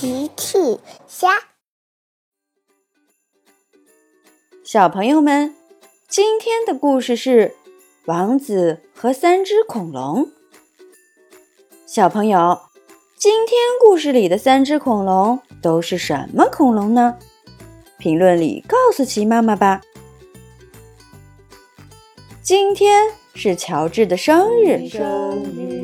奇趣虾，小朋友们，今天的故事是王子和三只恐龙。小朋友，今天故事里的三只恐龙都是什么恐龙呢？评论里告诉奇妈妈吧。今天是乔治的生日，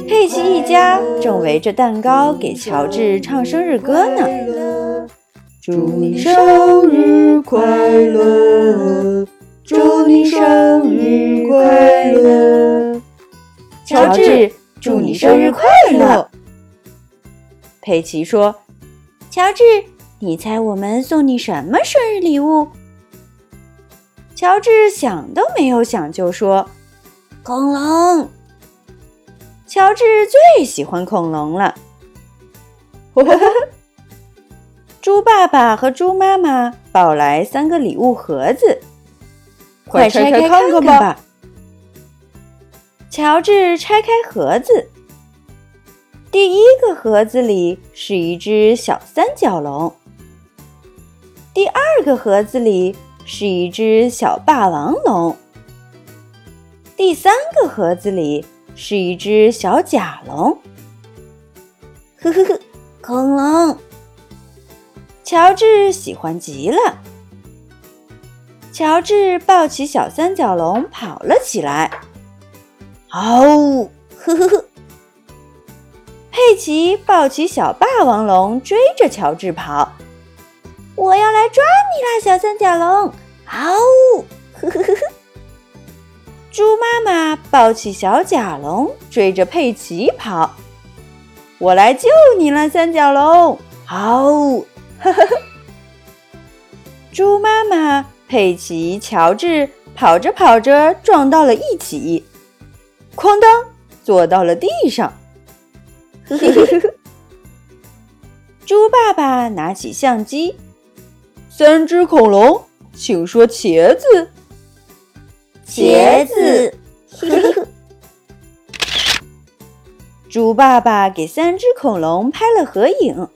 佩奇一家正围着蛋糕给乔治唱生日歌呢。祝你生日快乐！祝你生日快乐！乔治，祝你生日快乐！佩奇说：“乔治，你猜我们送你什么生日礼物？”乔治想都没有想就说：“恐龙。”乔治最喜欢恐龙了。猪爸爸和猪妈妈抱来三个礼物盒子，快拆开看看吧。乔治拆开盒子，第一个盒子里是一只小三角龙，第二个盒子里。是一只小霸王龙，第三个盒子里是一只小甲龙。呵呵呵，恐龙！乔治喜欢极了。乔治抱起小三角龙跑了起来。哦，呵呵呵！佩奇抱起小霸王龙追着乔治跑。我要来抓你啦，小三角龙！嗷呜！呵呵呵呵。猪妈妈抱起小甲龙，追着佩奇跑。我来救你了，三角龙！嗷呜！呵呵呵。猪妈妈、佩奇、乔治跑着跑着撞到了一起，哐当，坐到了地上。呵呵呵呵。猪爸爸拿起相机。三只恐龙，请说茄子。茄子。猪爸爸给三只恐龙拍了合影，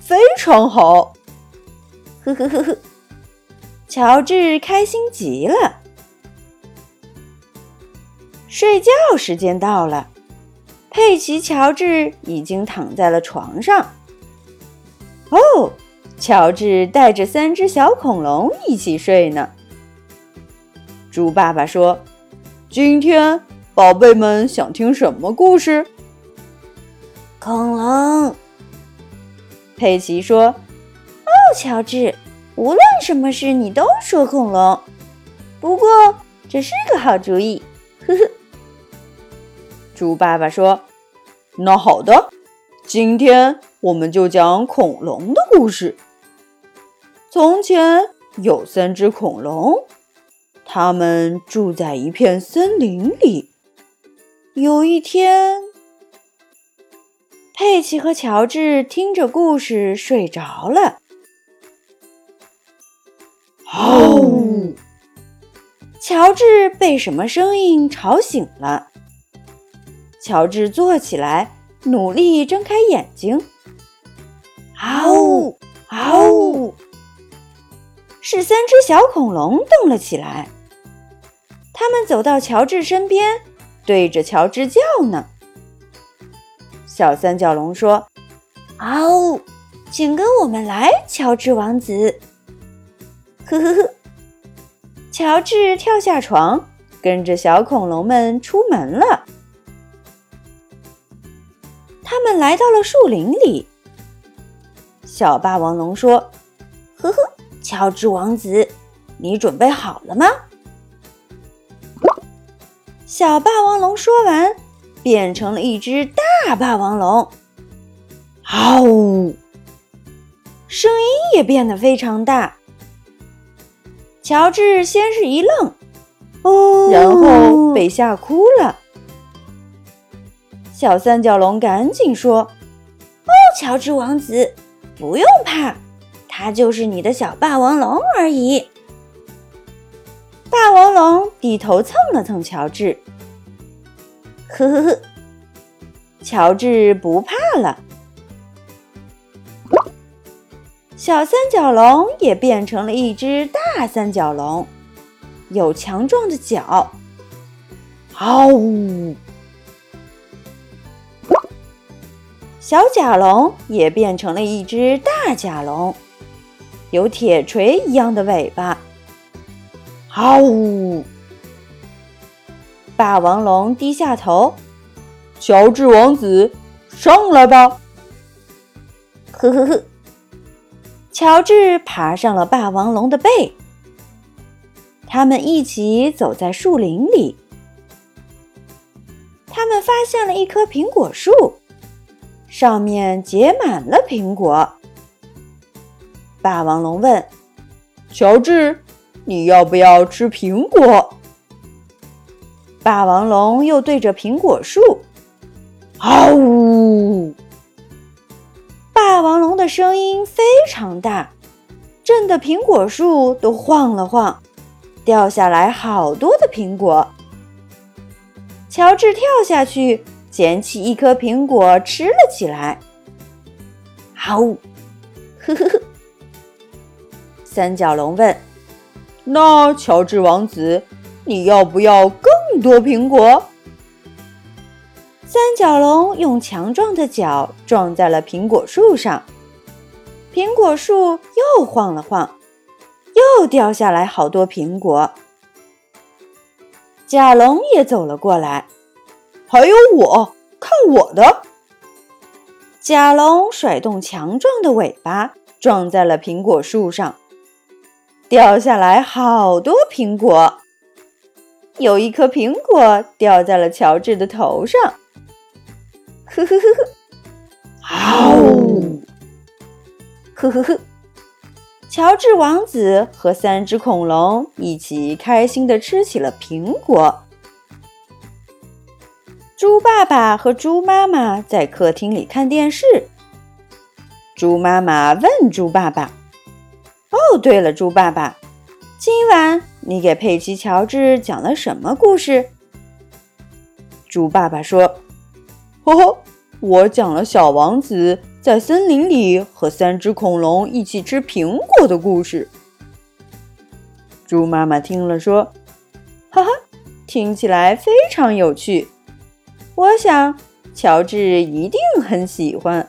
非常好。呵呵呵呵，乔治开心极了。睡觉时间到了，佩奇、乔治已经躺在了床上。哦。乔治带着三只小恐龙一起睡呢。猪爸爸说：“今天宝贝们想听什么故事？”恐龙。佩奇说：“哦，乔治，无论什么事你都说恐龙。不过这是个好主意。”呵呵。猪爸爸说：“那好的，今天我们就讲恐龙的故事。”从前有三只恐龙，它们住在一片森林里。有一天，佩奇和乔治听着故事睡着了。哦，乔治被什么声音吵醒了。乔治坐起来，努力睁开眼睛。嗷呜，嗷呜！是三只小恐龙动了起来，他们走到乔治身边，对着乔治叫呢。小三角龙说：“嗷，请跟我们来，乔治王子。”呵呵呵，乔治跳下床，跟着小恐龙们出门了。他们来到了树林里，小霸王龙说：“呵呵。”乔治王子，你准备好了吗？小霸王龙说完，变成了一只大霸王龙。嗷呜！声音也变得非常大。乔治先是一愣，哦，然后被吓哭了。小三角龙赶紧说：“哦，乔治王子，不用怕。”它就是你的小霸王龙而已。霸王龙低头蹭了蹭乔治，呵呵呵，乔治不怕了。小三角龙也变成了一只大三角龙，有强壮的脚。嗷呜！小甲龙也变成了一只大甲龙，有铁锤一样的尾巴。嗷呜！霸王龙低下头，乔治王子，上来吧！呵呵呵。乔治爬上了霸王龙的背，他们一起走在树林里。他们发现了一棵苹果树。上面结满了苹果。霸王龙问：“乔治，你要不要吃苹果？”霸王龙又对着苹果树：“嗷呜！”霸王龙的声音非常大，震得苹果树都晃了晃，掉下来好多的苹果。乔治跳下去。捡起一颗苹果吃了起来。好，呵呵呵。三角龙问：“那乔治王子，你要不要更多苹果？”三角龙用强壮的脚撞在了苹果树上，苹果树又晃了晃，又掉下来好多苹果。甲龙也走了过来。还有我，看我的！甲龙甩动强壮的尾巴，撞在了苹果树上，掉下来好多苹果。有一颗苹果掉在了乔治的头上。呵呵呵呵，嗷！呵呵呵，乔治王子和三只恐龙一起开心的吃起了苹果。猪爸爸和猪妈妈在客厅里看电视。猪妈妈问猪爸爸：“哦，对了，猪爸爸，今晚你给佩奇、乔治讲了什么故事？”猪爸爸说：“呵呵，我讲了小王子在森林里和三只恐龙一起吃苹果的故事。”猪妈妈听了说：“哈哈，听起来非常有趣。”我想，乔治一定很喜欢。